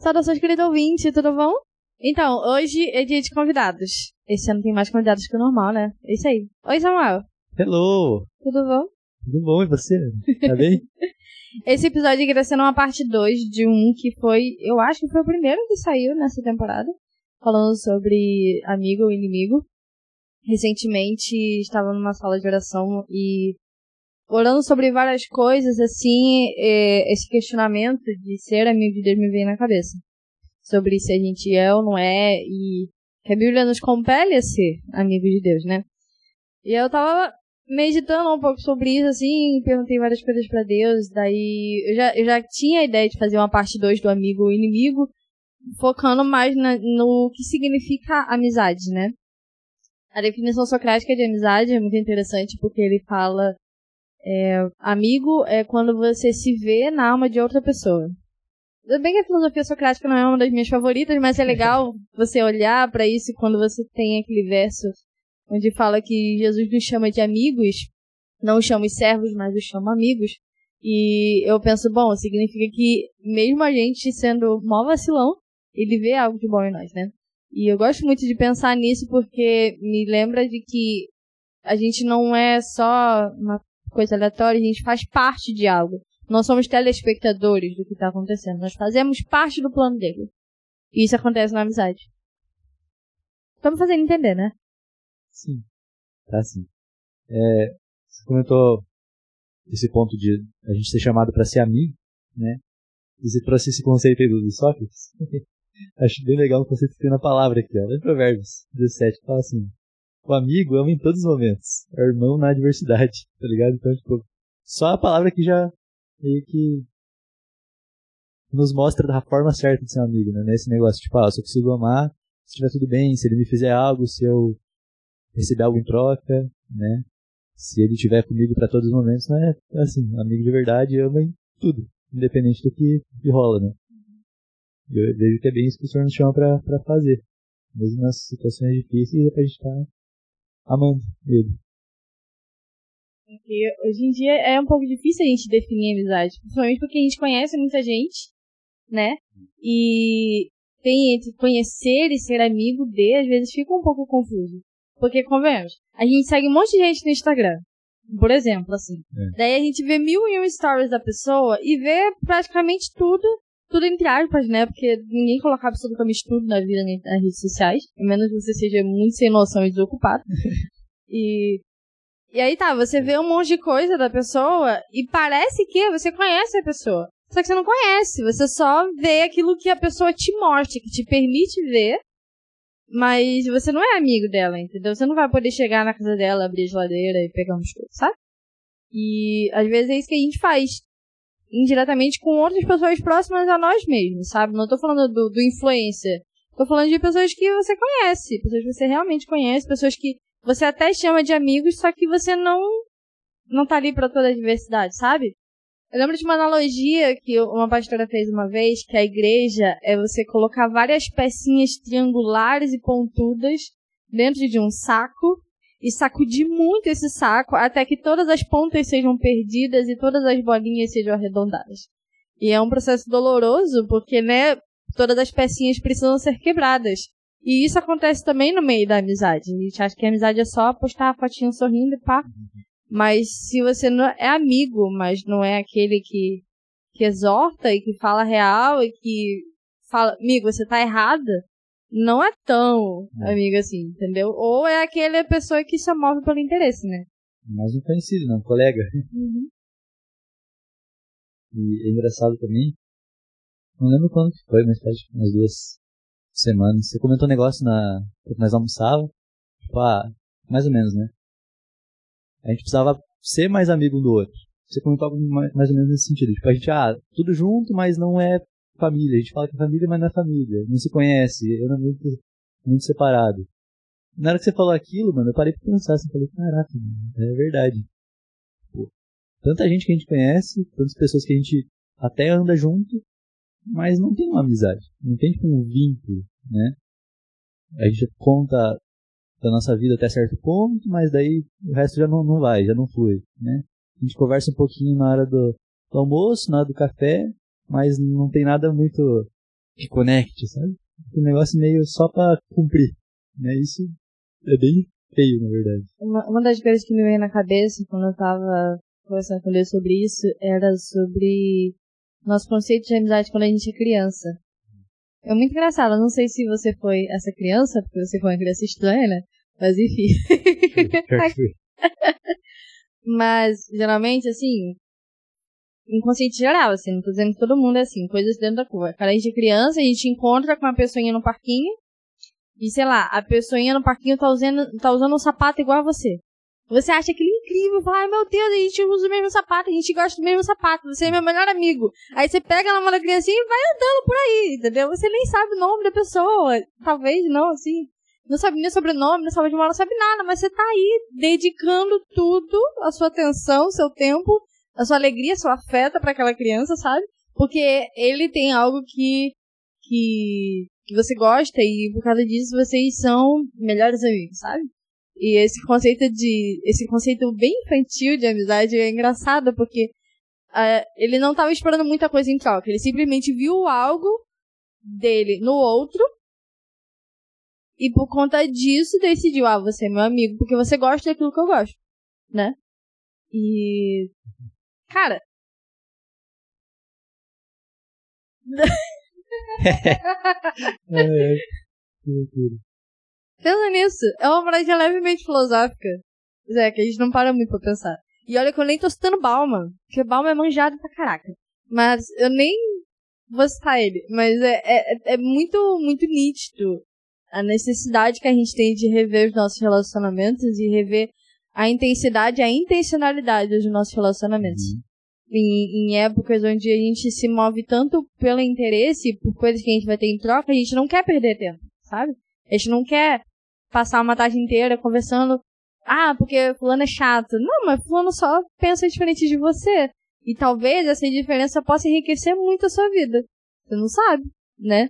Saudações, querido ouvinte, tudo bom? Então, hoje é dia de convidados. Esse ano tem mais convidados que o normal, né? É isso aí. Oi, Samuel. Hello! Tudo bom? Tudo bom, e você? Tá bem? Esse episódio aqui vai ser uma parte 2 de um que foi, eu acho que foi o primeiro que saiu nessa temporada, falando sobre amigo ou inimigo. Recentemente estava numa sala de oração e orando sobre várias coisas, assim, é, esse questionamento de ser amigo de Deus me veio na cabeça. Sobre se a gente é ou não é, e que a Bíblia nos compele a ser amigo de Deus, né? E eu tava meditando um pouco sobre isso, assim, perguntei várias coisas para Deus, daí eu já, eu já tinha a ideia de fazer uma parte 2 do amigo ou inimigo, focando mais na, no que significa amizade, né? A definição socrática de amizade é muito interessante porque ele fala é, amigo é quando você se vê na alma de outra pessoa. Tudo bem que a filosofia socrática não é uma das minhas favoritas, mas é legal você olhar para isso quando você tem aquele verso onde fala que Jesus nos chama de amigos, não os chama de servos, mas os chama amigos. E eu penso, bom, significa que mesmo a gente sendo mó vacilão, ele vê algo de bom em nós, né? E eu gosto muito de pensar nisso porque me lembra de que a gente não é só uma coisa aleatória, a gente faz parte de algo. Nós somos telespectadores do que está acontecendo. Nós fazemos parte do plano dele. E isso acontece na amizade. Estamos fazendo entender, né? Sim. Tá sim. É, você comentou esse ponto de a gente ser chamado para ser amigo, né? E você trouxe esse conceito aí do Sócrates. Acho bem legal o conceito que tem na palavra aqui, ó. Em Provérbios 17, fala assim: o amigo ama em todos os momentos. É irmão na adversidade, tá ligado? Então, tipo, só a palavra que já meio que nos mostra da forma certa de ser um amigo, né? Nesse negócio, tipo, ah, eu consigo amar, se estiver tudo bem, se ele me fizer algo, se eu receber algo em troca, né? Se ele estiver comigo para todos os momentos, né? Assim, amigo de verdade ama em tudo, independente do que, que rola, né? Eu vejo que é bem isso que o senhor nos chama pra fazer. Mesmo nas situações difíceis, é pra gente estar tá amando ele. Porque hoje em dia é um pouco difícil a gente definir amizade, principalmente porque a gente conhece muita gente, né? E tem entre conhecer e ser amigo de, às vezes fica um pouco confuso. Porque, convenhamos, a gente segue um monte de gente no Instagram, por exemplo, assim. É. Daí a gente vê mil e um stories da pessoa e vê praticamente tudo tudo entre aspas, né? Porque ninguém coloca absolutamente tudo na vida nas redes sociais. A menos que você seja muito sem noção e desocupado. e. E aí tá, você vê um monte de coisa da pessoa e parece que você conhece a pessoa. Só que você não conhece, você só vê aquilo que a pessoa te mostra, que te permite ver, mas você não é amigo dela, entendeu? Você não vai poder chegar na casa dela, abrir a geladeira e pegar um coisas, sabe? E às vezes é isso que a gente faz indiretamente com outras pessoas próximas a nós mesmos, sabe? Não tô falando do, do influencer. Tô falando de pessoas que você conhece, pessoas que você realmente conhece, pessoas que você até chama de amigos, só que você não não tá ali para toda a diversidade, sabe? Eu lembro de uma analogia que uma pastora fez uma vez, que a igreja é você colocar várias pecinhas triangulares e pontudas dentro de um saco e sacudir muito esse saco até que todas as pontas sejam perdidas e todas as bolinhas sejam arredondadas. E é um processo doloroso porque, né, todas as pecinhas precisam ser quebradas. E isso acontece também no meio da amizade. A gente acha que a amizade é só postar a fotinha sorrindo e pá. Mas se você não é amigo, mas não é aquele que, que exorta e que fala real e que fala, amigo, você tá errada, não é tão é. amigo assim, entendeu? Ou é aquela pessoa que só move pelo interesse, né? Mais um conhecido, não, um colega. Uhum. E é engraçado também, não lembro quando que foi, mas faz umas duas semanas. Você comentou um negócio na. que nós almoçávamos. Tipo, ah, mais ou menos, né? A gente precisava ser mais amigo um do outro. Você comentou algo mais ou menos nesse sentido. Tipo, a gente, ah, tudo junto, mas não é família. A gente fala que é família, mas não é família. Não se conhece. É muito, muito separado. Na hora que você falou aquilo, mano, eu parei pra pensar assim. Falei, caraca, mano, é verdade. Pô, tanta gente que a gente conhece, tantas pessoas que a gente até anda junto, mas não tem uma amizade. Não tem tipo um vínculo, né? A gente conta da nossa vida até certo ponto, mas daí o resto já não, não vai, já não flui, né? A gente conversa um pouquinho na hora do, do almoço, na hora do café, mas não tem nada muito que conecte, sabe? Um negócio meio só pra cumprir. Né? Isso é bem feio, na verdade. Uma, uma das coisas que me veio na cabeça quando eu tava conversando com ele sobre isso era sobre nosso conceito de amizade quando a gente é criança. É muito engraçado, eu não sei se você foi essa criança, porque você foi uma criança estranha, né? Mas enfim. Mas, geralmente, assim, inconsciente geral, assim, não tô dizendo que todo mundo é assim, coisas dentro da curva. Quando a gente é criança, a gente encontra com uma pessoinha no parquinho, e sei lá, a pessoinha no parquinho tá usando, tá usando um sapato igual a você. Você acha aquilo incrível, fala, ai meu Deus, a gente usa o mesmo sapato, a gente gosta do mesmo sapato, você é meu melhor amigo. Aí você pega na mão da criancinha e vai andando por aí, entendeu? Você nem sabe o nome da pessoa, talvez não, assim. Não sabe nem sobrenome, não sabe de mal, não sabe nada, mas você tá aí dedicando tudo, a sua atenção, o seu tempo, a sua alegria, seu afeto para aquela criança, sabe? Porque ele tem algo que, que, que você gosta e por causa disso vocês são melhores amigos, sabe? E esse conceito de. esse conceito bem infantil de amizade é engraçado, porque uh, ele não estava esperando muita coisa em troca. Ele simplesmente viu algo dele no outro. E por conta disso decidiu, ah, você é meu amigo, porque você gosta daquilo que eu gosto. Né? E. Cara. é. Pensa nisso. É uma frase levemente filosófica. Zé, que a gente não para muito pra pensar. E olha que eu nem tô citando Bauman, porque Bauman é manjado pra caraca. Mas eu nem vou citar ele. Mas é, é, é muito, muito nítido a necessidade que a gente tem de rever os nossos relacionamentos e rever a intensidade, a intencionalidade dos nossos relacionamentos. Uhum. Em, em, épocas onde a gente se move tanto pelo interesse, por coisas que a gente vai ter em troca, a gente não quer perder tempo, sabe? A gente não quer passar uma tarde inteira conversando. Ah, porque fulano é chato. Não, mas fulano só pensa diferente de você. E talvez essa diferença possa enriquecer muito a sua vida. Você não sabe, né?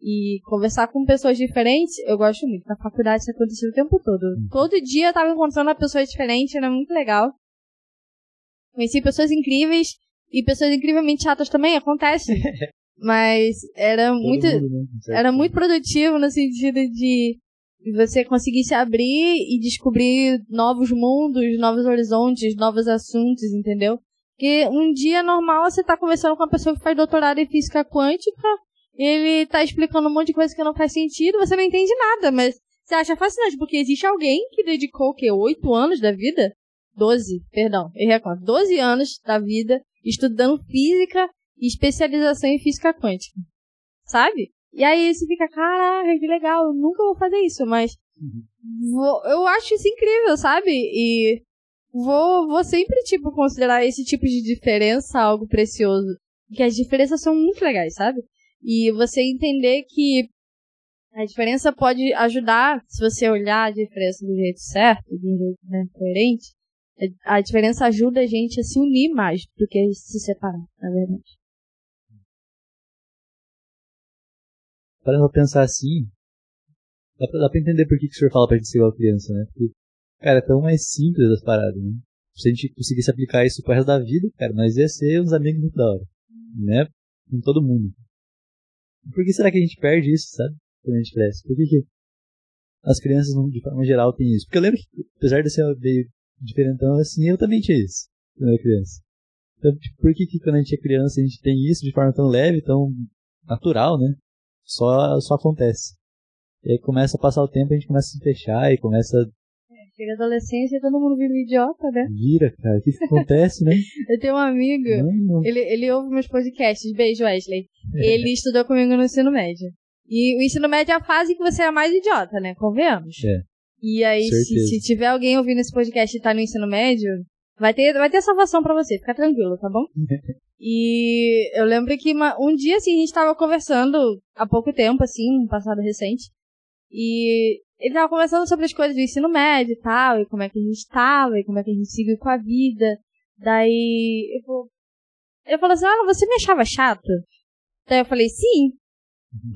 E conversar com pessoas diferentes, eu gosto muito. Na faculdade isso aconteceu o tempo todo. Hum. Todo dia eu tava encontrando uma pessoa diferente, era muito legal. Conheci pessoas incríveis e pessoas incrivelmente chatas também, acontece. Mas era todo muito, mundo, né? era muito produtivo no sentido de você conseguir se abrir e descobrir novos mundos, novos horizontes, novos assuntos, entendeu? Porque um dia normal você tá conversando com uma pessoa que faz doutorado em física quântica, ele tá explicando um monte de coisa que não faz sentido, você não entende nada, mas você acha fascinante, porque existe alguém que dedicou o quê? Oito anos da vida? Doze, perdão, errei a conta. Doze anos da vida estudando física e especialização em física quântica. Sabe? E aí você fica, caraca, que legal, eu nunca vou fazer isso, mas uhum. vou, eu acho isso incrível, sabe? E vou, vou sempre, tipo, considerar esse tipo de diferença algo precioso. Que as diferenças são muito legais, sabe? E você entender que a diferença pode ajudar, se você olhar a diferença do jeito certo, de um jeito né, coerente, a diferença ajuda a gente a se unir mais do que se separar, na verdade. para pra pensar assim, dá pra, dá pra entender por que, que o senhor fala pra gente ser igual criança, né? Porque, cara, é tão mais simples as paradas, né? Se a gente conseguisse aplicar isso pro resto da vida, cara, nós ia ser uns amigos muito da hora, né? Com todo mundo. Por que será que a gente perde isso, sabe? Quando a gente cresce? Por que, que as crianças, de forma geral, têm isso? Porque eu lembro que, apesar de ser meio diferentão assim, eu também tinha isso quando eu era criança. Então, tipo, por que, que quando a gente é criança a gente tem isso de forma tão leve, tão natural, né? só, só acontece. E aí começa a passar o tempo, a gente começa a se fechar e começa. É, chega a adolescência e todo mundo vira um idiota, né? Vira, cara. O que, que acontece, né? Eu tenho um amigo, Mano. ele, ele ouve meus podcasts. Beijo, Wesley. Ele estudou comigo no ensino médio. E o ensino médio é a fase que você é mais idiota, né? Convenhamos. É. E aí, se, se, tiver alguém ouvindo esse podcast e tá no ensino médio, Vai ter, vai ter salvação para você, fica tranquilo, tá bom? e eu lembro que uma, um dia, assim, a gente tava conversando há pouco tempo, assim, um passado recente. E ele tava conversando sobre as coisas do ensino médio e tal, e como é que a gente tava, e como é que a gente seguiu com a vida. Daí, eu, ele falou assim, ah, você me achava chato? Daí eu falei, sim.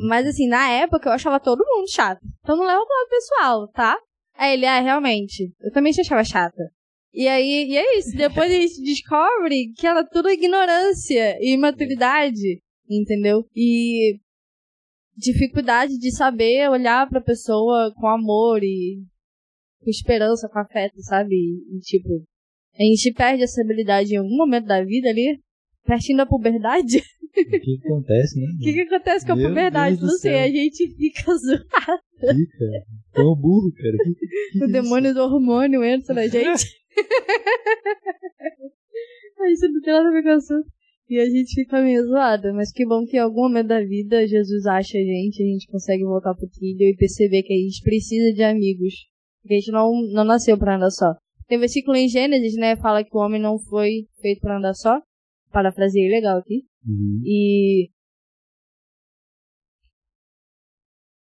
Mas assim, na época eu achava todo mundo chato. Então não leva pro lado pessoal, tá? Aí ele, ah, realmente, eu também te achava chata. E aí, e é isso. Depois a gente descobre que era tudo ignorância e imaturidade, entendeu? E dificuldade de saber olhar pra pessoa com amor e com esperança, com afeto, sabe? E, tipo, a gente perde essa habilidade em algum momento da vida ali, pertinho da puberdade. O que acontece, né? O que, que acontece com a Meu puberdade? Deus do Não sei, céu. a gente fica zoado. Fica. Tão burro, cara. Que, que, O isso? demônio do hormônio entra na gente. Aí isso não tem nada a ver com o assunto. E a gente fica meio zoada. Mas que bom que em algum momento da vida Jesus acha a gente, a gente consegue voltar pro trilho e perceber que a gente precisa de amigos. Porque a gente não, não nasceu pra andar só. Tem um versículo em Gênesis, né? Fala que o homem não foi feito pra andar só. Parafraseei legal aqui. Uhum. E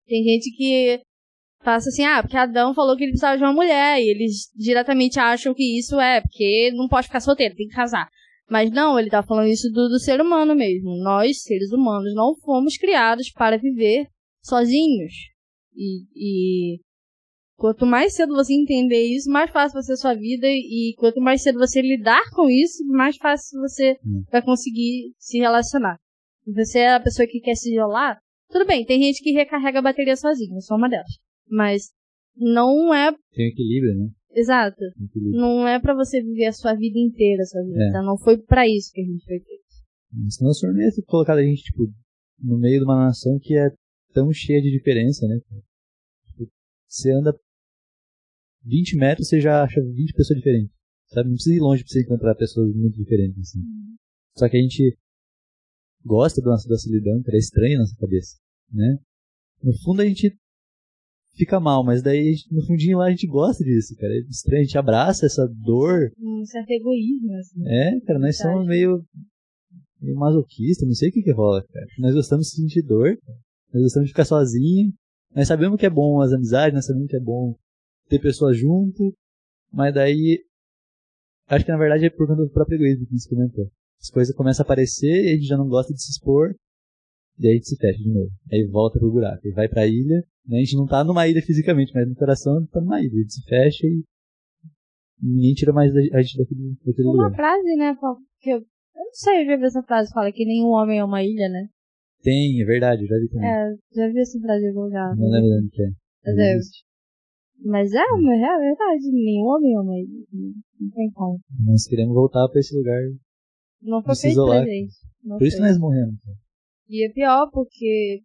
tem gente que passa assim, ah, porque Adão falou que ele precisava de uma mulher, e eles diretamente acham que isso é, porque não pode ficar solteiro, tem que casar. Mas não, ele tá falando isso do, do ser humano mesmo. Nós, seres humanos, não fomos criados para viver sozinhos. E, e quanto mais cedo você entender isso, mais fácil vai ser a sua vida, e quanto mais cedo você lidar com isso, mais fácil você Hum. vai conseguir se relacionar. Se você é a pessoa que quer se isolar, tudo bem, tem gente que recarrega a bateria sozinha, eu sou uma delas. Mas não é Tem equilíbrio, né? Exato. Não é pra você viver a sua vida inteira, vida. É. tá? Não foi pra isso que a gente foi feito. Senão o senhor não ia ter colocado a gente, tipo, no meio de uma nação que é tão cheia de diferença, né? Tipo, você anda 20 metros, você já acha 20 pessoas diferentes. Sabe? Não precisa ir longe pra você encontrar pessoas muito diferentes, assim. Só que a gente gosta da nossa cara, é estranho na nossa cabeça, né? No fundo a gente fica mal, mas daí no fundinho lá a gente gosta disso, cara. É estranho, a gente abraça essa dor. Um certo egoísmo, assim. É, cara, nós somos meio, meio masoquista, não sei o que que rola, cara. Nós gostamos de sentir dor, cara. nós gostamos de ficar sozinho. Nós sabemos que é bom as amizades, nós sabemos que é bom ter pessoas junto, mas daí acho que na verdade é por conta do próprio egoísmo que você comentou. As coisas começam a aparecer e a gente já não gosta de se expor, e aí a gente se fecha de novo. Aí volta pro buraco, e vai pra ilha, né? A gente não tá numa ilha fisicamente, mas no coração a gente tá numa ilha. Gente se fecha e ninguém tira mais a gente daquele, daquele Tem uma lugar. frase, né, que eu, eu não sei, eu já vi essa frase, fala que nenhum homem é uma ilha, né? Tem, é verdade, eu já vi também. É, já vi essa frase em algum lugar. Não lembro de onde que é. Mas é, mas é, é verdade, nenhum homem é uma ilha. Não- tem como. Nós queremos voltar pra esse lugar. Não foi feito pra gente. Não Por isso que foi. nós morremos. E é pior, porque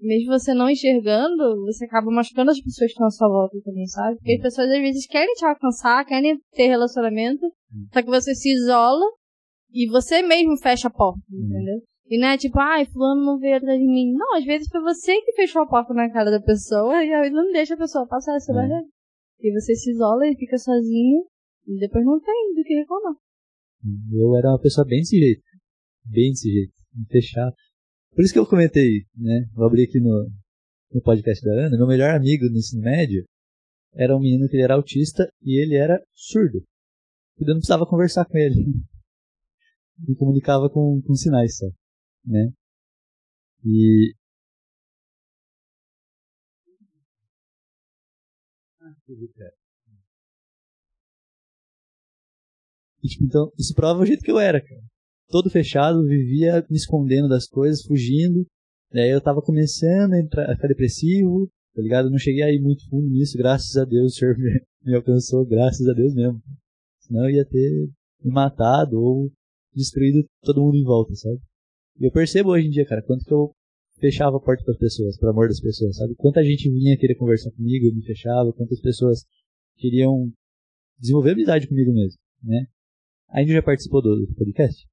mesmo você não enxergando, você acaba machucando as pessoas que estão à sua volta também, sabe? Porque as pessoas às vezes querem te alcançar, querem ter relacionamento, só que você se isola e você mesmo fecha a porta, entendeu? E não é tipo, ai, fulano não veio atrás de mim. Não, às vezes foi você que fechou a porta na cara da pessoa e aí não deixa a pessoa passar essa É. barreira. E você se isola e fica sozinho e depois não tem do que reclamar. Eu era uma pessoa bem desse jeito. Bem desse jeito. Me fechar. Por isso que eu comentei, né? Vou abrir aqui no, no podcast da Ana. Meu melhor amigo no ensino médio era um menino que ele era autista e ele era surdo. Eu não precisava conversar com ele. Me comunicava com, com sinais só. Né? E. E, tipo, então, isso prova o jeito que eu era, cara. Todo fechado, vivia me escondendo das coisas, fugindo. E aí eu tava começando a, entrar, a ficar depressivo, tá ligado? Eu não cheguei aí muito fundo nisso, graças a Deus o Senhor me, me alcançou, graças a Deus mesmo. Senão eu ia ter me matado ou destruído todo mundo em volta, sabe? E eu percebo hoje em dia, cara, quanto que eu fechava a porta para as pessoas, pelo amor das pessoas, sabe? Quanta gente vinha querer conversar comigo, eu me fechava, quantas pessoas queriam desenvolver amizade comigo mesmo, né? A Angel já participou do, do podcast?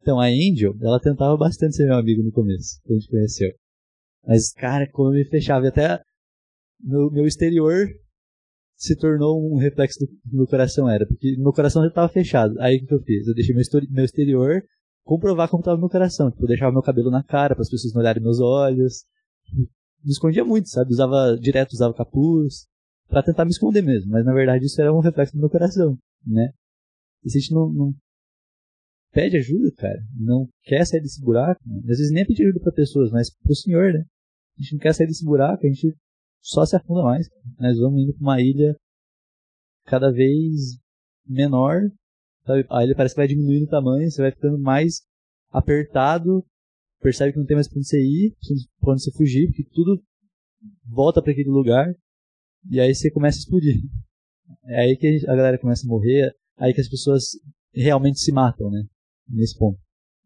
Então, a Angel, ela tentava bastante ser meu amigo no começo, quando a gente conheceu. Mas, cara, como eu me fechava, e até meu, meu exterior se tornou um reflexo do que meu coração era, porque meu coração já estava fechado. Aí o que eu fiz? Eu deixei meu, meu exterior comprovar como estava meu coração. Tipo, eu deixava meu cabelo na cara para as pessoas não olharem meus olhos. Me escondia muito, sabe? Usava direto, usava capuz para tentar me esconder mesmo. Mas na verdade isso era um reflexo do meu coração, né? E se a gente não, não pede ajuda, cara, não quer sair desse buraco, né? às vezes nem pedir ajuda para pessoas, mas pro Senhor, né? A gente não quer sair desse buraco, a gente só se afunda mais. Nós vamos indo para uma ilha cada vez menor, sabe? A ilha parece que vai diminuindo o tamanho, você vai ficando mais apertado percebe que não tem mais pra onde você ir, pra onde você fugir, porque tudo volta para aquele lugar e aí você começa a explodir. É aí que a galera começa a morrer, é aí que as pessoas realmente se matam, né? Nesse ponto.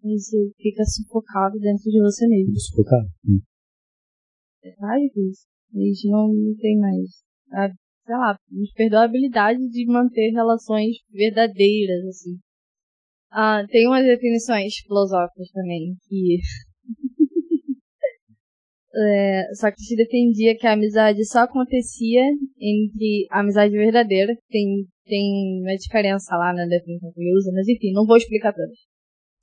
Você fica sufocado dentro de você mesmo. Sufocado. Hum. É trágico isso. A gente não tem mais, a, sei lá, nos perdeu a habilidade de manter relações verdadeiras, assim. Ah, tem umas definições filosóficas também que É, só que se defendia que a amizade só acontecia entre a amizade verdadeira. Tem, tem uma diferença lá na definição que usa, mas enfim, não vou explicar todas.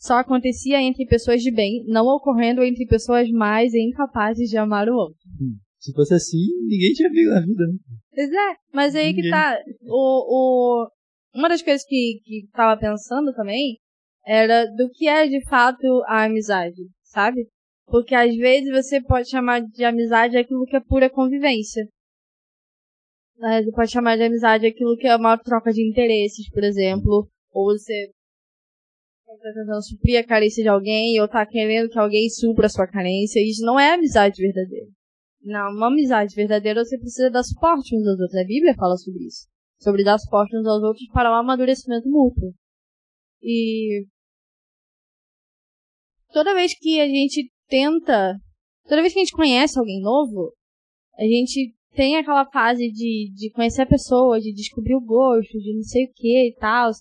Só acontecia entre pessoas de bem, não ocorrendo entre pessoas mais incapazes de amar o outro. Hum. Se fosse assim, ninguém tinha amigo na vida, né? Pois é, mas aí ninguém. que tá. O, o, uma das coisas que, que tava pensando também era do que é de fato a amizade, sabe? Porque às vezes você pode chamar de amizade aquilo que é pura convivência. Você pode chamar de amizade aquilo que é uma troca de interesses, por exemplo. Ou você está tentando suprir a carência de alguém, ou está querendo que alguém supra a sua carência. Isso não é amizade verdadeira. Não, uma amizade verdadeira você precisa dar suporte uns aos outros. A Bíblia fala sobre isso. Sobre dar suporte uns aos outros para o amadurecimento mútuo. E toda vez que a gente tenta. Toda vez que a gente conhece alguém novo, a gente tem aquela fase de, de conhecer a pessoa, de descobrir o gosto, de não sei o que e tal.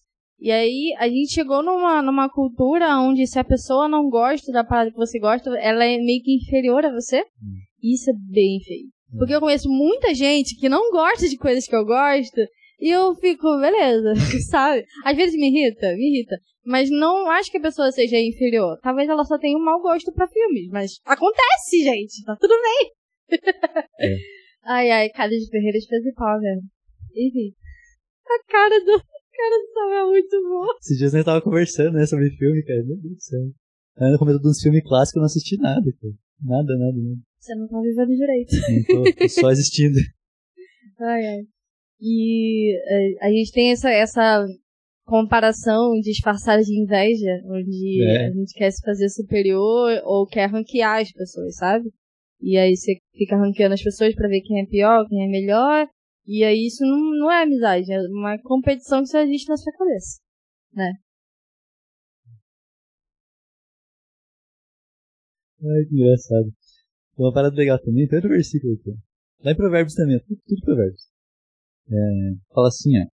E aí a gente chegou numa, numa cultura onde se a pessoa não gosta da parada que você gosta, ela é meio que inferior a você. Hum. Isso é bem feio. Hum. Porque eu conheço muita gente que não gosta de coisas que eu gosto e eu fico, beleza, sabe? Às vezes me irrita, me irrita. Mas não acho que a pessoa seja inferior. Talvez ela só tenha um mau gosto para filmes. Mas acontece, gente. Tá tudo bem. É. ai, ai, cara de Ferreira de pau, velho. Enfim. A cara do. A cara do Samuel é muito boa. Esses dias a gente tava conversando, né, sobre filme, cara. Meu Deus do céu. Eu comento de uns filmes clássicos eu não assisti nada, cara. Nada, nada, nada. Você não tá vivendo direito. Não tô, tô só assistindo. ai, ai. E a, a gente tem essa, essa comparação disfarçada de inveja, onde é. a gente quer se fazer superior ou quer ranquear as pessoas, sabe? E aí você fica ranqueando as pessoas para ver quem é pior, quem é melhor. E aí isso não, não é amizade, é uma competição que só existe na sua cabeça, né? Ai, que engraçado. Uma parada legal também, tem outro versículo aqui. Lá em Provérbios também, tudo, tudo Provérbios. É, fala assim, ó.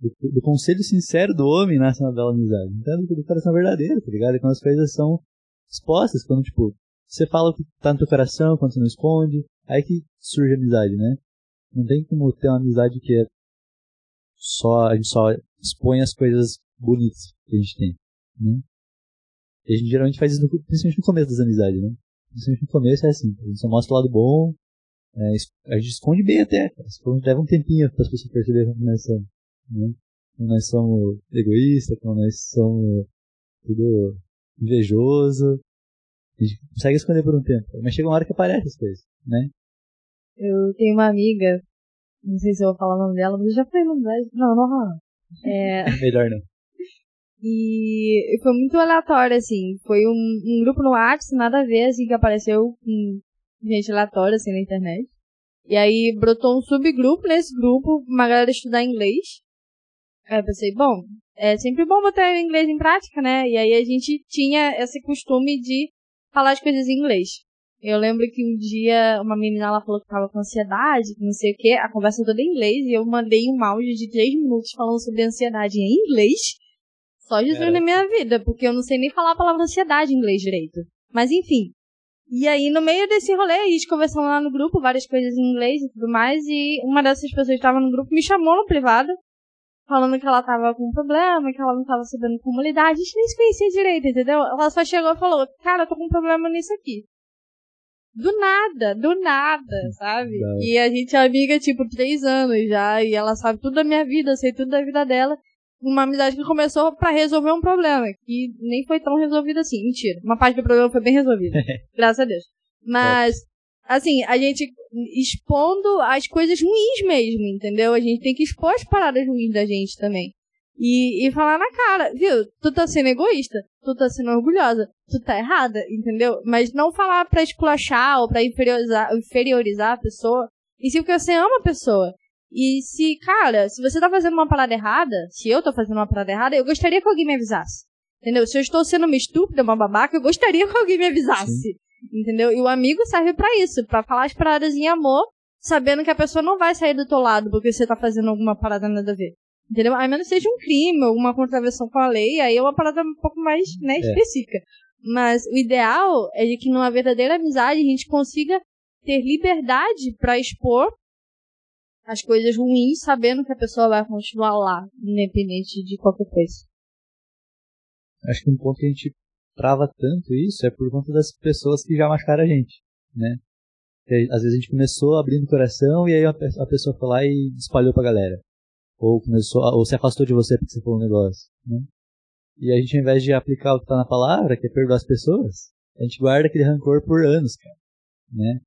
Do, do, conselho sincero do homem nasce uma bela amizade. Então, do coração verdadeiro, tá ligado? É quando as coisas são expostas, quando, tipo, você fala o que tá no teu coração, quando você não esconde, aí que surge a amizade, né? Não tem como ter uma amizade que é só, a gente só expõe as coisas bonitas que a gente tem, né? E a gente geralmente faz isso, no, principalmente no começo das amizades, né? Principalmente no começo é assim, a gente só mostra o lado bom, é, a gente esconde bem até. Esconde, leva um tempinho para as pessoas perceberem como nós somos. Né? Como nós somos egoístas, como nós somos tudo invejoso. A gente consegue esconder por um tempo. Mas chega uma hora que aparece as coisas, né? Eu tenho uma amiga, não sei se eu vou falar o nome dela, mas eu já falei o nome dela. Não, não, não. É... Melhor não. E foi muito aleatório, assim. Foi um, um grupo no WhatsApp, nada a ver, assim, que apareceu com gente aleatória, assim, na internet. E aí brotou um subgrupo nesse grupo, uma galera estudar inglês. Aí eu pensei, bom, é sempre bom botar o inglês em prática, né? E aí a gente tinha esse costume de falar as coisas em inglês. Eu lembro que um dia uma menina ela falou que tava com ansiedade, que não sei o que, a conversa toda em inglês, e eu mandei um áudio de três minutos falando sobre ansiedade em inglês. Só Jesus na minha vida, porque eu não sei nem falar a palavra ansiedade em inglês direito. Mas enfim, e aí, no meio desse rolê, a gente conversando lá no grupo, várias coisas em inglês e tudo mais, e uma dessas pessoas que estava no grupo me chamou no privado, falando que ela tava com um problema, que ela não tava sabendo como lidar. A gente nem se conhecia direito, entendeu? Ela só chegou e falou, cara, eu tô com um problema nisso aqui. Do nada, do nada, sabe? Não. E a gente é amiga, tipo, três anos já, e ela sabe tudo da minha vida, eu sei tudo da vida dela uma amizade que começou para resolver um problema, que nem foi tão resolvido assim. Mentira. Uma parte do problema foi bem resolvida. graças a Deus. Mas, assim, a gente expondo as coisas ruins mesmo, entendeu? A gente tem que expor as paradas ruins da gente também. E, e falar na cara, viu? Tu tá sendo egoísta, tu tá sendo orgulhosa, tu tá errada, entendeu? Mas não falar pra esculachar ou pra inferiorizar, inferiorizar a pessoa, e sim porque você ama a pessoa. E se, cara, se você tá fazendo uma parada errada, se eu tô fazendo uma parada errada, eu gostaria que alguém me avisasse. Entendeu? Se eu estou sendo uma estúpida, uma babaca, eu gostaria que alguém me avisasse. Sim. Entendeu? E o amigo serve para isso, para falar as paradas em amor, sabendo que a pessoa não vai sair do teu lado porque você tá fazendo alguma parada nada a ver. Entendeu? A menos que seja um crime, alguma contravenção com a lei, aí é uma parada um pouco mais, né, é. específica. Mas o ideal é de que numa verdadeira amizade a gente consiga ter liberdade para expor as coisas ruins, sabendo que a pessoa vai continuar lá, independente de qualquer coisa. Acho que um ponto que a gente trava tanto isso é por conta das pessoas que já machucaram a gente, né? às vezes a gente começou abrindo o coração e aí a pessoa foi lá e espalhou pra galera. Ou começou, ou se afastou de você porque você falou um negócio, né? E a gente, ao invés de aplicar o que tá na palavra, que é perdoar as pessoas, a gente guarda aquele rancor por anos, cara, né?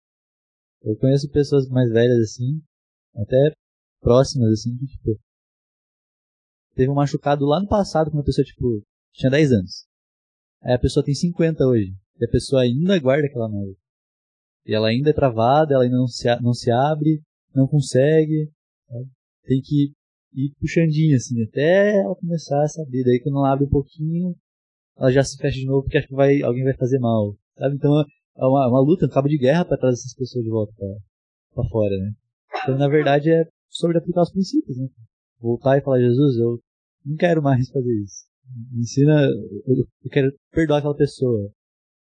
Eu conheço pessoas mais velhas assim, até próximas assim, que tipo, teve um machucado lá no passado com uma pessoa, tipo, tinha 10 anos. Aí a pessoa tem 50 hoje. E a pessoa ainda guarda aquela mágoa. E ela ainda é travada, ela ainda não se, não se abre, não consegue. Sabe? Tem que ir puxandinho, assim, até ela começar a saber. Daí quando ela abre um pouquinho, ela já se fecha de novo porque acha que vai, alguém vai fazer mal. Sabe? Então é uma, uma luta, um cabo de guerra para trazer essas pessoas de volta para fora, né? Então na verdade é sobre aplicar os princípios, né? Voltar e falar, Jesus, eu não quero mais fazer isso. Me ensina, eu, eu quero perdoar aquela pessoa.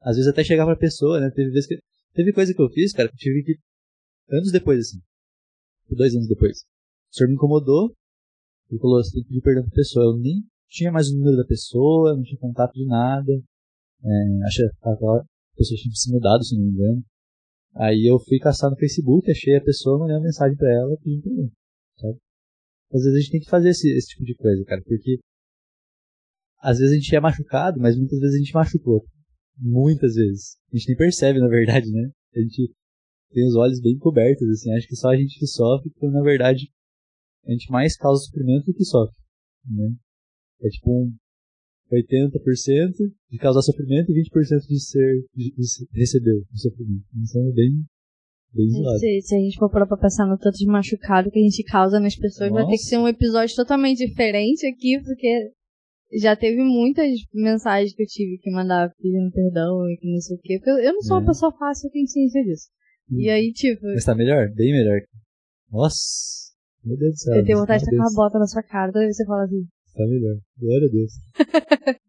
Às vezes até chegar pra pessoa, né? Teve vezes que Teve coisa que eu fiz, cara, que eu tive que. Anos depois, assim. Dois anos depois. O senhor me incomodou e falou: você tem que pedir perdão pra pessoa. Eu nem tinha mais o número da pessoa, não tinha contato de nada. É, acho que a pessoa tinha se mudado, se não me engano. Aí eu fui caçar no Facebook, achei a pessoa, mandei uma mensagem pra ela pedindo perdão. Sabe? Às vezes a gente tem que fazer esse, esse tipo de coisa, cara, porque às vezes a gente é machucado, mas muitas vezes a gente machucou. Muitas vezes. A gente nem percebe, na verdade, né? A gente tem os olhos bem cobertos, assim. Acho que só a gente que sofre, quando na verdade a gente mais causa sofrimento do que sofre. Né? É tipo um 80% de causar sofrimento e 20% de ser de, de receber o sofrimento. Então é bem. Se, se, a gente for parar pra pensar no tanto de machucado que a gente causa nas pessoas, Nossa. vai ter que ser um episódio totalmente diferente aqui, porque já teve muitas mensagens que eu tive que mandar pedindo perdão e que não sei o quê. Eu, eu não sou é. uma pessoa fácil, eu tenho ciência disso. Hum. E aí, tipo. Mas tá melhor? Bem melhor. Nossa! Meu Deus do céu. Eu tenho vontade de tacar uma bota na sua cara toda vez que você fala assim. Tá melhor. Glória a Deus.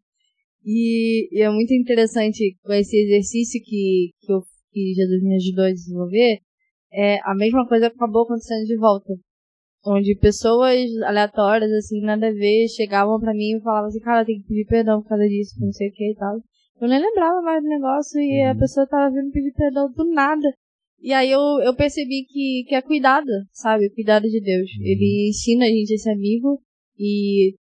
e, e, é muito interessante com esse exercício que, que, eu, que Jesus me ajudou a desenvolver. É, a mesma coisa acabou acontecendo de volta onde pessoas aleatórias, assim, nada a ver, chegavam pra mim e falavam assim, cara, tem que pedir perdão por causa disso, não sei o que e tal. Eu nem lembrava mais do negócio e a uhum. pessoa tava vindo pedir perdão do nada. E aí eu, eu percebi que, que é cuidado, sabe? Cuidado de Deus. Uhum. Ele ensina a gente esse amigo e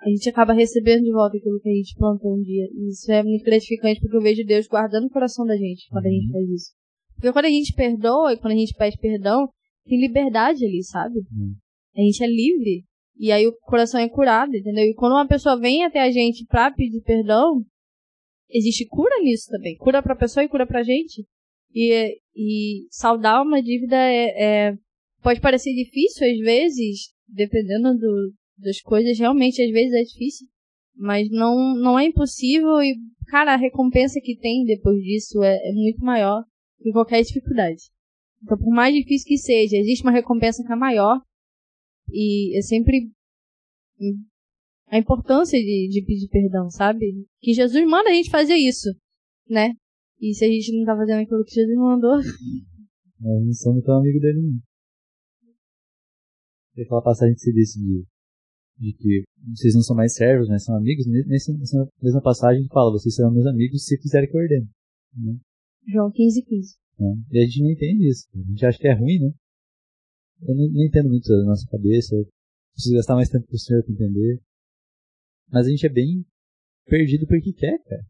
a gente acaba recebendo de volta aquilo que a gente plantou um dia. E isso é muito gratificante porque eu vejo Deus guardando o coração da gente quando a gente uhum. faz isso. Porque quando a gente perdoa e quando a gente pede perdão, tem liberdade ali, sabe? Hum. A gente é livre. E aí o coração é curado, entendeu? E quando uma pessoa vem até a gente pra pedir perdão, existe cura nisso também. Cura pra pessoa e cura pra gente. E, e saldar uma dívida é, é pode parecer difícil às vezes, dependendo do, das coisas, realmente às vezes é difícil. Mas não, não é impossível e, cara, a recompensa que tem depois disso é, é muito maior que qualquer dificuldade. Então, por mais difícil que seja, existe uma recompensa que é maior. E é sempre a importância de, de pedir perdão, sabe? Que Jesus manda a gente fazer isso, né? E se a gente não tá fazendo aquilo que Jesus mandou. Nós não somos tão amigos dele, não. Tem aquela passagem que se disse de, de que vocês não são mais servos, mas são amigos. Nessa, nessa mesma passagem fala, vocês serão meus amigos se fizerem que eu ordeno. Né? João 15, 15. Né? E a gente não entende isso. A gente acha que é ruim, né? Eu não, não entendo muito da nossa cabeça. Eu preciso gastar mais tempo com o senhor para entender. Mas a gente é bem perdido porque quer, cara.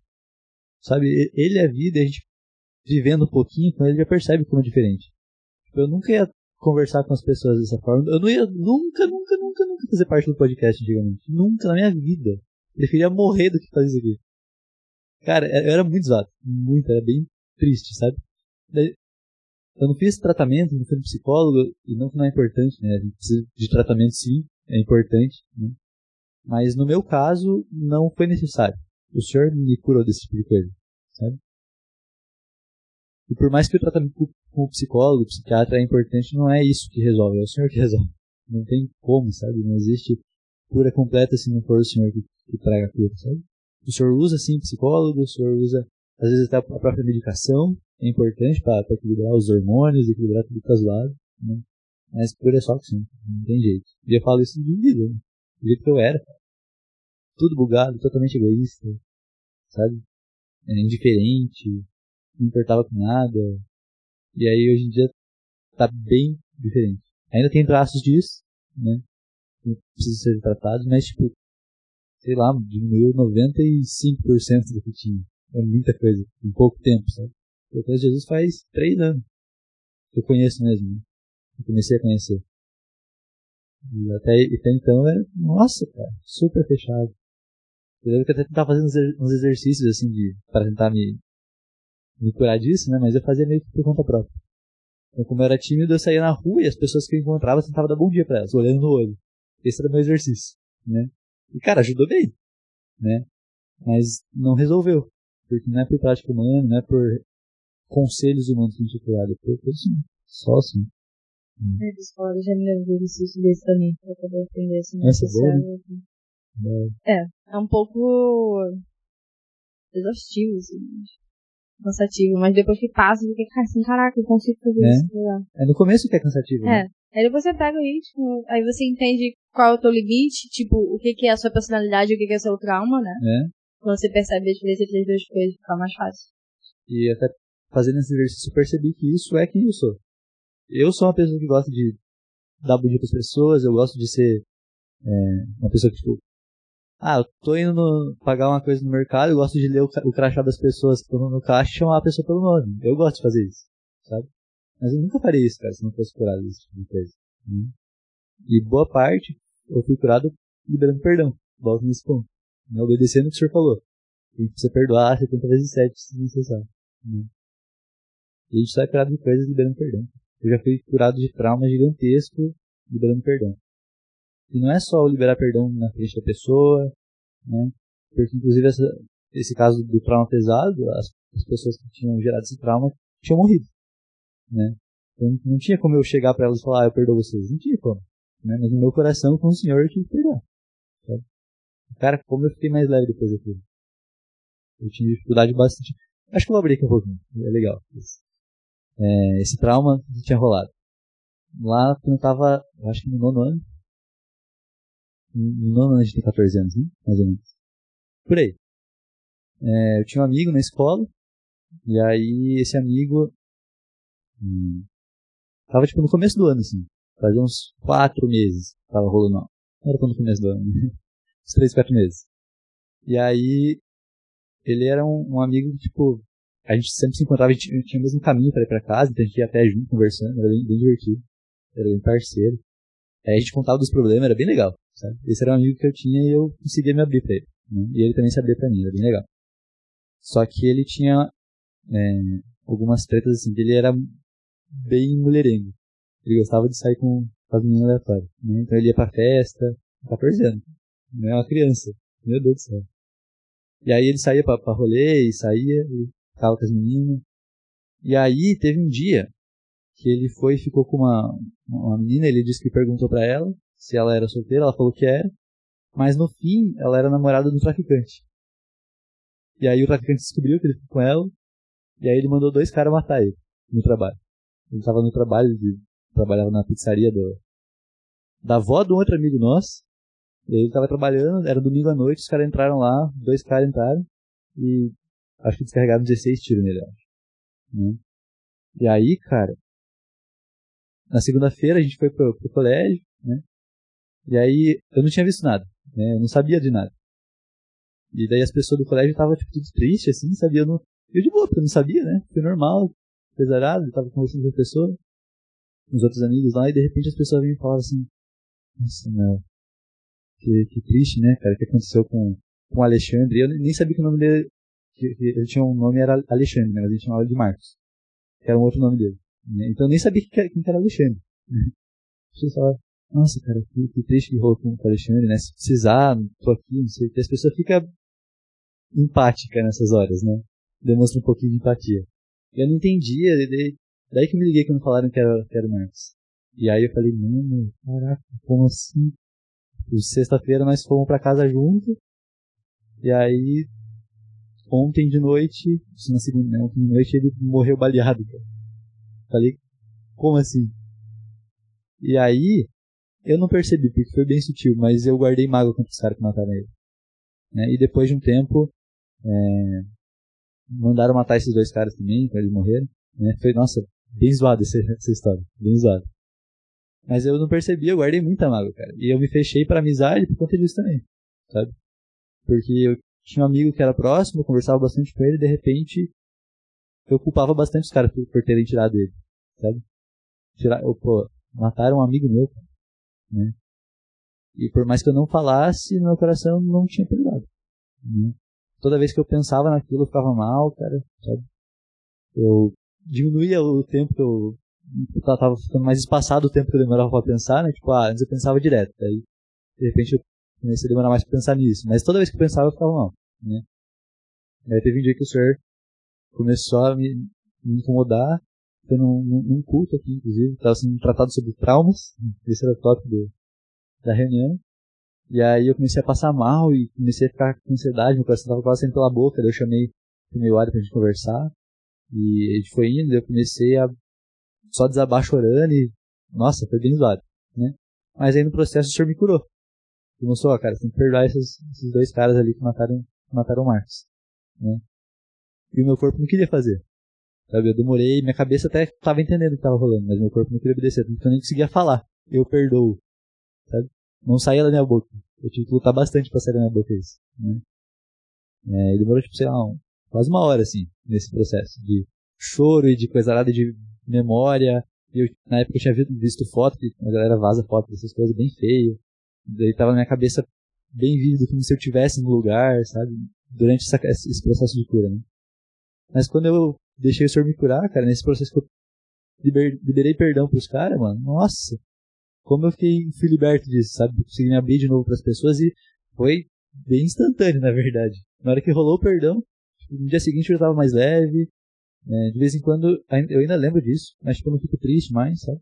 Sabe, ele é a vida a gente vivendo um pouquinho com ele já percebe como é diferente. Tipo, eu nunca ia conversar com as pessoas dessa forma. Eu não ia nunca, nunca, nunca, nunca fazer parte do podcast antigamente. Nunca na minha vida. Preferia morrer do que fazer isso aqui. Cara, eu era muito zoado. Muito, era bem triste, sabe? Eu não fiz tratamento, não fui psicólogo, e não que não é importante, né? A gente precisa de tratamento sim, é importante, né? Mas no meu caso, não foi necessário. O senhor me curou desse tipo de coisa, sabe? E por mais que o tratamento com o psicólogo, o psiquiatra é importante, não é isso que resolve, é o senhor que resolve. Não tem como, sabe? Não existe cura completa se não for o senhor que, que traga a cura, sabe? O senhor usa sim psicólogo, o senhor usa às vezes até a própria medicação, é importante para equilibrar os hormônios, equilibrar tudo que tá zoado, né? Mas cura é só que sim, não tem jeito. E eu falo isso de vida, né? Do jeito que eu era. Tudo bugado, totalmente egoísta, sabe? É, indiferente, não importava com nada. E aí hoje em dia tá bem diferente. Ainda tem traços disso, né? Que precisam ser tratados, mas tipo, sei lá, diminuiu 95% do que tinha. É muita coisa, em pouco tempo, sabe? Eu Jesus faz três anos. Eu conheço mesmo, né? Eu comecei a conhecer. E até, até então era, nossa, cara, super fechado. Eu lembro que eu até tentava fazer uns exercícios assim de, para tentar me, me curar disso, né? Mas eu fazia meio que por conta própria. Então, como eu era tímido, eu saía na rua e as pessoas que eu encontrava eu tentava dar bom dia para elas, olhando no olho. Esse era o meu exercício, né? E, cara, ajudou bem, né? Mas não resolveu. Porque não é por prática humana, não é por conselhos humanos que a gente é curado. É por assim, só assim. É, escola já me de exercício desse também, pra poder aprender assim. Essa é boa, né? É, é um pouco exaustivo, assim cansativo, mas depois que passa, você fica assim, caraca, eu consigo fazer é. isso. É no começo que é cansativo. É. Né? Aí depois você pega o ritmo, aí você entende qual é o teu limite, tipo, o que, que é a sua personalidade o que, que é o seu trauma, né? É. Quando você percebe a diferença entre as duas coisas, fica mais fácil. E até fazendo esse exercício, eu percebi que isso é quem eu sou. Eu sou uma pessoa que gosta de dar bom dia as pessoas, eu gosto de ser é, uma pessoa que, tipo, ah, eu tô indo no, pagar uma coisa no mercado, eu gosto de ler o, o crachá das pessoas que estão no caixa e chamar a pessoa pelo nome. Eu gosto de fazer isso, sabe? Mas eu nunca faria isso, cara, se não fosse curado desse tipo de coisa. Né? E boa parte, eu fui curado liberando perdão. Volto nesse ponto. Né? Obedecendo o que o senhor falou. A gente precisa perdoar 70 vezes 7 se necessário. Né? E a gente só é curado de coisas liberando perdão. Eu já fui curado de trauma gigantesco liberando perdão. E não é só o liberar perdão na frente da pessoa, né? Porque, inclusive, essa, esse caso do trauma pesado, as, as, pessoas que tinham gerado esse trauma tinham morrido, né? Então, não tinha como eu chegar para elas e falar, ah, eu perdoo vocês. Não tinha como. Né? Mas no meu coração, com o Senhor, eu tive que perdoar. Sabe? Cara, como eu fiquei mais leve depois daquilo. Eu tinha dificuldade bastante. Acho que eu vou abrir aqui um pouquinho. É legal. É, esse trauma que tinha rolado. Lá, quando eu tava, acho que no nono ano, no nono ano tem 14 anos, né? Mais ou menos. Por aí. É, eu tinha um amigo na escola, e aí esse amigo hum, tava tipo no começo do ano, assim. Fazia uns 4 meses tava rolando. Não, era no começo do ano, né? uns 3, 4 meses. E aí ele era um, um, amigo que, tipo, a gente sempre se encontrava, a gente tinha o mesmo caminho para ir para casa, então a gente ia até junto conversando, era bem, bem divertido. Era bem parceiro. Aí a gente contava dos problemas, era bem legal. Sabe? Esse era um amigo que eu tinha e eu conseguia me abrir pra ele. Né? E ele também se abria pra mim, era bem legal. Só que ele tinha é, algumas tretas assim, que ele era bem mulherengo. Ele gostava de sair com, com as meninas aleatórias. Né? Então ele ia pra festa, 14 anos. Não é uma criança. Meu Deus do céu. E aí ele saía pra, pra rolê e saía e ficava com as meninas. E aí teve um dia que ele foi e ficou com uma, uma menina, ele disse que perguntou para ela se ela era solteira, ela falou que era, mas no fim ela era namorada do traficante. E aí o traficante descobriu que ele ficou com ela, e aí ele mandou dois caras matar ele no trabalho. Ele estava no trabalho, ele trabalhava na pizzaria do, da avó de um outro amigo nosso, e aí ele estava trabalhando, era domingo à noite, os caras entraram lá, dois caras entraram, e acho que descarregaram 16 tiros nele, acho. Né? E aí, cara, na segunda-feira a gente foi pro, pro colégio, né? E aí eu não tinha visto nada, né? Eu não sabia de nada. E daí as pessoas do colégio estavam tipo, tudo triste, assim, sabia? Eu, não... eu de boa, porque eu não sabia, né? Foi normal, pesarado, eu tava conversando com a pessoa. os outros amigos lá, e de repente as pessoas vinham e falavam assim, nossa, meu, que, que triste, né, cara, o que aconteceu com, com o Alexandre. Eu nem sabia que o nome dele, que, que ele tinha um nome, era Alexandre, né, mas gente chamava de Marcos, que era um outro nome dele. Né? Então eu nem sabia que, quem era Alexandre. Né? As pessoas falavam, nossa, cara, que, que triste que rolou com o Alexandre, né, se precisar, tô aqui, não sei o que, as pessoas ficam empáticas nessas horas, né, demonstra um pouquinho de empatia. Eu não entendia, daí, que eu me liguei quando falaram que era, que era o Marcos. E aí eu falei, mano, caraca, como assim? Sexta-feira nós fomos pra casa junto. E aí, ontem de noite, na segunda, ontem de noite ele morreu baleado, cara. Falei, como assim? E aí, eu não percebi, porque foi bem sutil, mas eu guardei mágoa os caras que mataram ele. Né? E depois de um tempo, é, mandaram matar esses dois caras também, quando eles morreram. Né? Foi, nossa, bem zoado essa, essa história, bem zoado. Mas eu não percebi, eu guardei muita mágoa, cara. E eu me fechei pra amizade por conta disso também, sabe? Porque eu tinha um amigo que era próximo, eu conversava bastante com ele, e de repente eu culpava bastante os caras por, por terem tirado ele, sabe? Tirar, pô, mataram um amigo meu, cara, né? E por mais que eu não falasse, meu coração não tinha perdoado. Né? Toda vez que eu pensava naquilo, eu ficava mal, cara, sabe? Eu diminuía o tempo que eu tava ficando mais espaçado o tempo que eu demorava pra pensar, né? Tipo, ah, antes eu pensava direto. Aí, de repente, eu comecei a demorar mais pra pensar nisso. Mas toda vez que eu pensava, eu ficava mal, né? Teve um dia que o senhor começou a me, me incomodar. Foi num, num, culto aqui, inclusive. Tava sendo tratado sobre traumas. Esse era o tópico do, da reunião. E aí eu comecei a passar mal e comecei a ficar com ansiedade. Meu coração tava quase saindo pela boca. Daí eu chamei o meu para pra gente conversar. E a gente foi indo, eu comecei a só desabar chorando e, nossa, foi bem zoado, né? Mas aí no processo o senhor me curou. E mostrou, ó, cara, tem que perdoar esses, esses dois caras ali que mataram, mataram o Marcos, né? E o meu corpo não queria fazer. Sabe, eu demorei, minha cabeça até tava entendendo o que tava rolando, mas meu corpo não queria obedecer, então eu nem conseguia falar. Eu perdoo, sabe? Não saía da minha boca. Eu tive que lutar bastante pra sair da minha boca isso, né? É, demorou, tipo, sei lá, um, quase uma hora, assim, nesse processo de choro e de coisa nada de memória. Eu, na época eu tinha visto foto, que a galera vaza foto dessas coisas bem feio. Daí tava na minha cabeça bem vívido, como se eu tivesse no lugar, sabe? Durante essa, esse processo de cura, né? Mas quando eu deixei o senhor me curar, cara, nesse processo que eu liber, liberei perdão pros caras, mano, nossa, como eu fiquei, fui liberto disso, sabe? Consegui me abrir de novo pras pessoas e foi bem instantâneo, na verdade. Na hora que rolou o perdão, no dia seguinte eu já tava mais leve, é, de vez em quando, eu ainda lembro disso, mas tipo, eu não fico triste mais, sabe?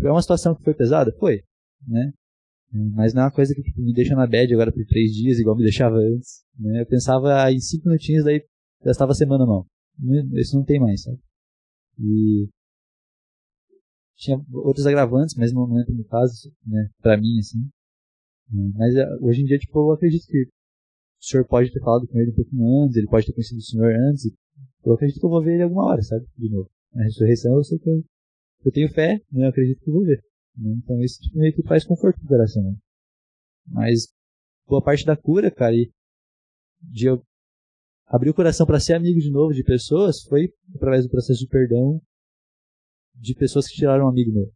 É uma situação que foi pesada? Foi, né? Mas não é uma coisa que tipo, me deixa na bad agora por três dias, igual me deixava antes. Né? Eu pensava em cinco minutinhos, daí já estava a semana mal. Isso não tem mais, sabe? E tinha outros agravantes, mas não entra no caso, né? Pra mim, assim. É, mas é, hoje em dia, tipo, eu acredito que o senhor pode ter falado com ele um pouco antes, ele pode ter conhecido o senhor antes, eu acredito que eu vou ver ele alguma hora, sabe? De novo. Na ressurreição eu sei que eu, eu tenho fé, né? Eu acredito que eu vou ver. Né? Então isso tipo, meio que faz conforto pro coração, né? Mas boa parte da cura, cara, e de eu abrir o coração para ser amigo de novo de pessoas foi através do processo de perdão de pessoas que tiraram um amigo meu.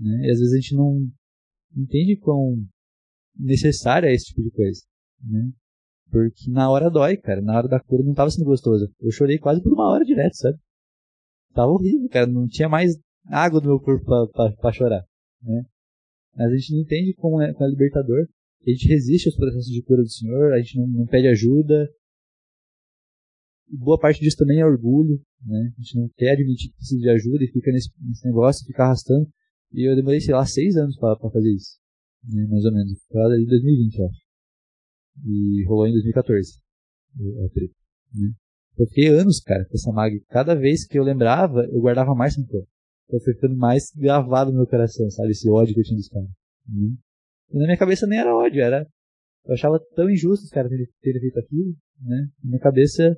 Né? E às vezes a gente não entende quão necessária é esse tipo de coisa. Né? Porque na hora dói, cara. Na hora da cura não tava sendo gostoso. Eu chorei quase por uma hora direto, sabe? Tava horrível, cara. Não tinha mais água no meu corpo pra, pra, pra chorar, né? Mas a gente não entende como é, como é libertador. A gente resiste aos processos de cura do Senhor, a gente não, não pede ajuda. Boa parte disso também é orgulho, né? A gente não quer admitir que precisa de ajuda e fica nesse, nesse negócio, fica arrastando. E eu demorei, sei lá, seis anos pra fazer isso. Né? Mais ou menos. Foi lá em 2020, eu acho. E rolou em 2014. A treta, né? Eu fiquei anos, cara, com essa mag. Cada vez que eu lembrava, eu guardava mais rancor. Então foi ficando mais gravado no meu coração, sabe? Esse ódio que eu tinha dos caras. Né? E na minha cabeça nem era ódio, era. Eu achava tão injusto os caras terem feito aquilo, né? Na minha cabeça,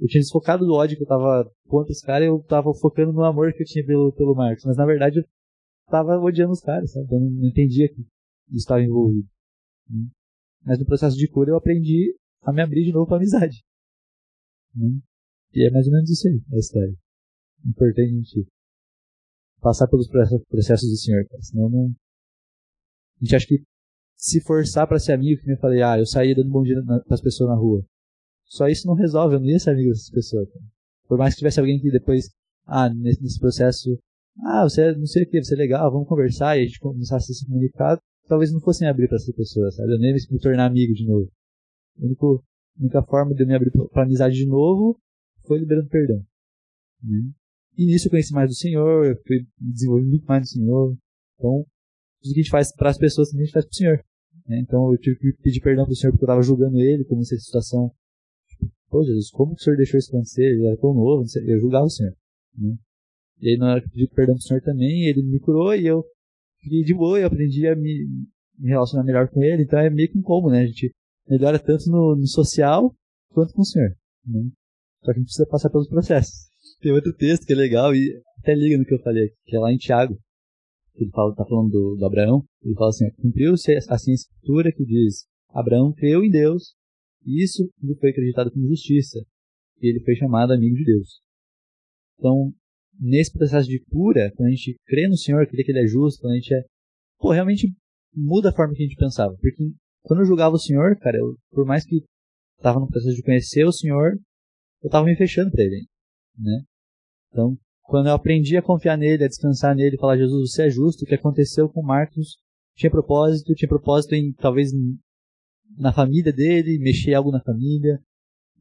eu tinha desfocado do ódio que eu tava contra os caras eu tava focando no amor que eu tinha pelo, pelo Marcos. Mas na verdade eu tava odiando os caras, sabe? Eu não entendia que estava envolvido. Né? Mas no processo de cura eu aprendi a me abrir de novo para amizade. Né? E é mais ou menos isso aí, a história. Importante passar pelos processos do Senhor, cara. Senão não. A gente acha que se forçar para ser amigo, que eu falei, ah, eu saí dando bom dia para as pessoas na rua. Só isso não resolve, eu não ia ser amigo dessas pessoas. Cara. Por mais que tivesse alguém que depois, ah, nesse, nesse processo, ah, você é, não sei o que, você é legal, vamos conversar e a gente começasse a se comunicar, talvez não fossem abrir para essa pessoa, sabe? Eu nem me tornar amigo de novo. A única, a única forma de eu me abrir para amizade de novo foi liberando perdão. Né? E nisso eu conheci mais do Senhor, eu fui desenvolvendo muito mais do Senhor. Então, tudo que a gente faz para as pessoas a gente faz para o Senhor. Né? Então eu tive que pedir perdão para o Senhor porque eu estava julgando ele, como se a situação. Pô, Jesus, como que o Senhor deixou isso acontecer? Ele era tão novo, eu julgava o Senhor. Né? E aí, na hora que eu pedi perdão pro Senhor também, ele me curou e eu fiquei de boa e aprendi a me, me, relacionar melhor com ele. Então é meio que um combo, né? A gente melhora tanto no, no social quanto com o Senhor. Né? Só que a gente precisa passar pelos processos. Tem outro texto que é legal e até liga no que eu falei que é lá em Tiago. Ele fala, tá falando do, do Abraão. Ele fala assim: cumpriu-se assim a escritura que diz: Abraão creu em Deus e isso lhe foi acreditado como justiça. E ele foi chamado amigo de Deus. Então, nesse processo de cura, quando a gente crê no Senhor, crê que Ele é justo, quando a gente é. Pô, realmente muda a forma que a gente pensava. Porque quando eu julgava o Senhor, cara, eu, por mais que estava no processo de conhecer o Senhor, eu estava me fechando para Ele. Né? Então, quando eu aprendi a confiar nele, a descansar nele, falar, Jesus, você é justo, o que aconteceu com Marcos tinha propósito, tinha propósito em talvez na família dele, mexer algo na família,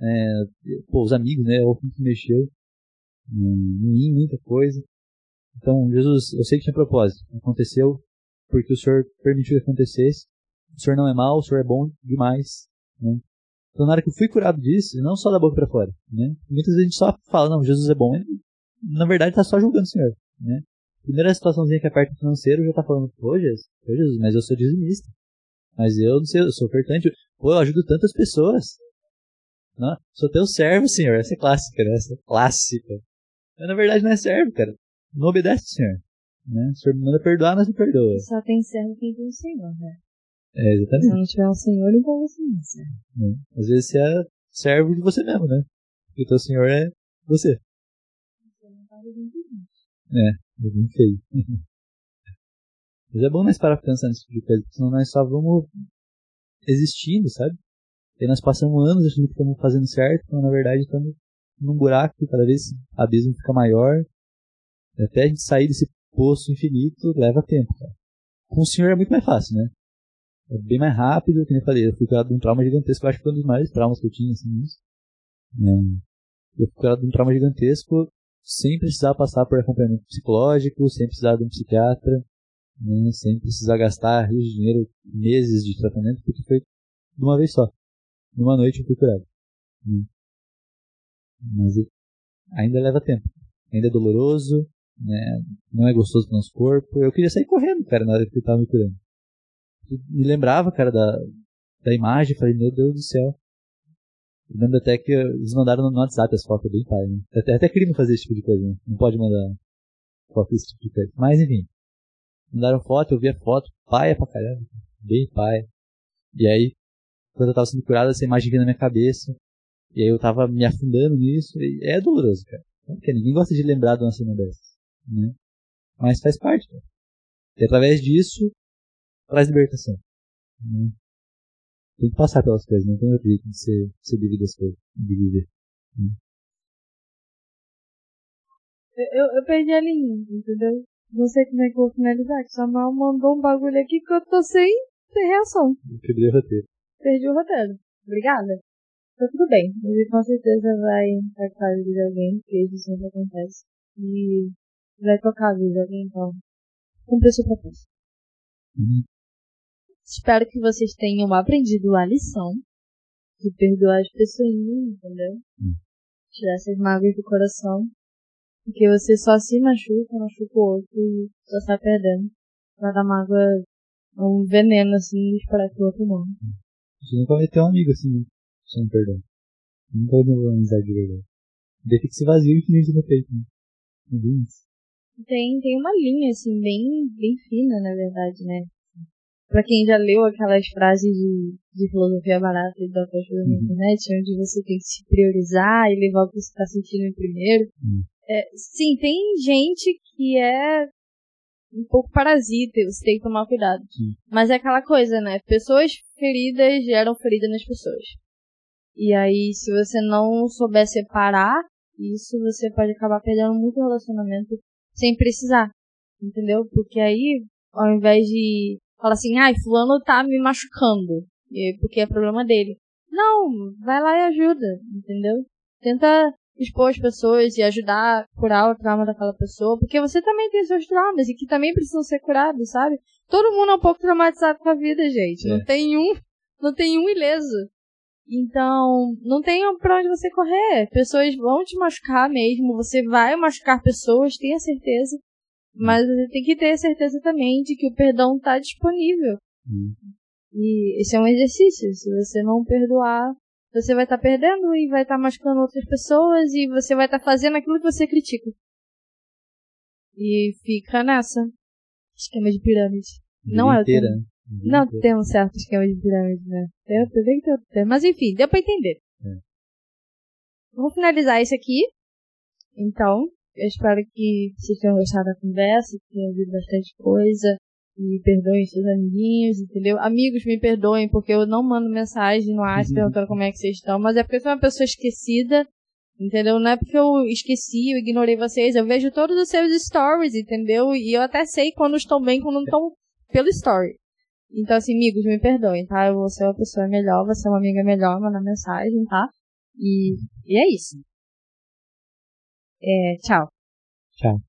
é, pô, os amigos, né, o que mexeu em mim, muita coisa. Então, Jesus, eu sei que tinha propósito, aconteceu porque o Senhor permitiu que acontecesse. O Senhor não é mau, o Senhor é bom demais, né? Então, na hora que eu fui curado disso, não só da boca para fora, né? Muitas vezes a gente só fala, não, Jesus é bom, ele, na verdade está só julgando o Senhor, né? Primeira situaçãozinha que aperta o financeiro já está falando, pô Jesus, pô Jesus, mas eu sou dizimista. Mas eu não sei, eu sou ofertante. Pô, eu ajudo tantas pessoas. Não, sou teu servo, senhor. Essa é clássica, né? Essa é clássica. Mas na verdade não é servo, cara. Não obedece senhor. Né? O senhor me manda perdoar, mas não perdoa. Só tem servo quem tem o senhor, né? É, exatamente. Se não tiver um senhor, você não é servo. É. Às vezes você é servo de você mesmo, né? Porque o teu senhor é você. Você não tá É, é bem feio. Mas é bom nós parar pensar nesse tipo de coisa, senão nós só vamos existindo, sabe? E nós passamos anos achando que estamos fazendo certo, então na verdade estamos num buraco que cada vez o abismo fica maior. Até a gente sair desse poço infinito leva tempo, cara. Com o senhor é muito mais fácil, né? É bem mais rápido, como eu falei, eu fui curado de um trauma gigantesco, eu acho que foi um dos maiores traumas que eu tinha, assim, isso. É. Eu fui curado de um trauma gigantesco sem precisar passar por acompanhamento psicológico, sem precisar de um psiquiatra, né, sem precisar gastar rios de dinheiro, meses de tratamento, porque foi de uma vez só. Numa noite eu fui curado. Né. Mas ainda leva tempo. Ainda é doloroso, né, não é gostoso pro nosso corpo. Eu queria sair correndo, cara, na hora que eu tava me curando. Me lembrava, cara, da, da imagem, falei, meu Deus do céu. Eu lembro até que eles mandaram no WhatsApp as fotos bem pai, né? Até, até crime fazer esse tipo de coisa, né? Não pode mandar foto desse tipo de coisa. Mas enfim mandaram foto, eu vi a foto, paia pra caramba, bem paia. E aí, quando eu tava sendo curado, essa imagem vinha na minha cabeça, e aí eu tava me afundando nisso, e é doloroso, cara. Porque ninguém gosta de lembrar de uma cena dessas, né? Mas faz parte, cara. E através disso, traz libertação. Né? Tem que passar pelas coisas, não tem outro jeito de ser, ser devido às coisas, de viver. Né? Eu, eu perdi a linha, entendeu? Não sei como é que eu vou finalizar, que Samuel mandou um bagulho aqui que eu tô sem, reação. Quebrei o roteiro. Perdi o roteiro. Obrigada. Tá tudo bem. Ele com certeza vai impactar a vida de alguém, porque isso sempre acontece. E vai tocar a vida de alguém, então. Cumprir seu propósito. Uhum. Espero que vocês tenham aprendido a lição de perdoar as pessoas, entendeu? Uhum. Tirar essas mágoas do coração porque você só se machuca, machuca o outro e só sai perdendo. Cada mágoa é um veneno, assim, e esperar que o outro morra. Você nunca vai ter um amigo assim, sem perdão. Nunca vai ter uma amizade de verdade. Daí fica esse vazio infinito no peito, né? Tem, tem uma linha, assim, bem, bem fina, na verdade, né? Pra quem já leu aquelas frases de, de filosofia barata e da uhum. na internet, onde você tem que se priorizar e levar o que você tá sentindo em primeiro. Uhum É, sim, tem gente que é um pouco parasita, você tem que tomar cuidado. Sim. Mas é aquela coisa, né? Pessoas feridas geram ferida nas pessoas. E aí, se você não souber separar isso, você pode acabar perdendo muito relacionamento sem precisar. Entendeu? Porque aí, ao invés de falar assim, ai, fulano tá me machucando, porque é problema dele. Não, vai lá e ajuda, entendeu? Tenta expor as pessoas e ajudar a curar o trauma daquela pessoa, porque você também tem seus traumas e que também precisam ser curados, sabe? Todo mundo é um pouco traumatizado com a vida, gente. É. Não tem um, não tem um ileso. Então, não tem pra onde você correr. Pessoas vão te machucar mesmo, você vai machucar pessoas, tenha certeza. Mas você tem que ter certeza também de que o perdão está disponível. Hum. E esse é um exercício. Se você não perdoar, você vai estar tá perdendo e vai estar tá machucando outras pessoas e você vai estar tá fazendo aquilo que você critica. E fica nessa. Esquema de pirâmide. Vida Não é o tema. Não inteira. tem um certo esquema de pirâmide, né? Tem, tem, tem, tem. Mas enfim, deu pra entender. É. Vou finalizar isso aqui. Então, eu espero que vocês tenham gostado da conversa, que tenham ouvido bastante coisa. E perdoem seus amiguinhos, entendeu? Amigos, me perdoem, porque eu não mando mensagem no WhatsApp Uhum. perguntando como é que vocês estão, mas é porque eu sou uma pessoa esquecida, entendeu? Não é porque eu esqueci, eu ignorei vocês, eu vejo todos os seus stories, entendeu? E eu até sei quando estão bem, quando não estão pelo story. Então, assim, amigos, me perdoem, tá? Eu vou ser uma pessoa melhor, vou ser uma amiga melhor, mandar mensagem, tá? E, e é isso. É, tchau. Tchau.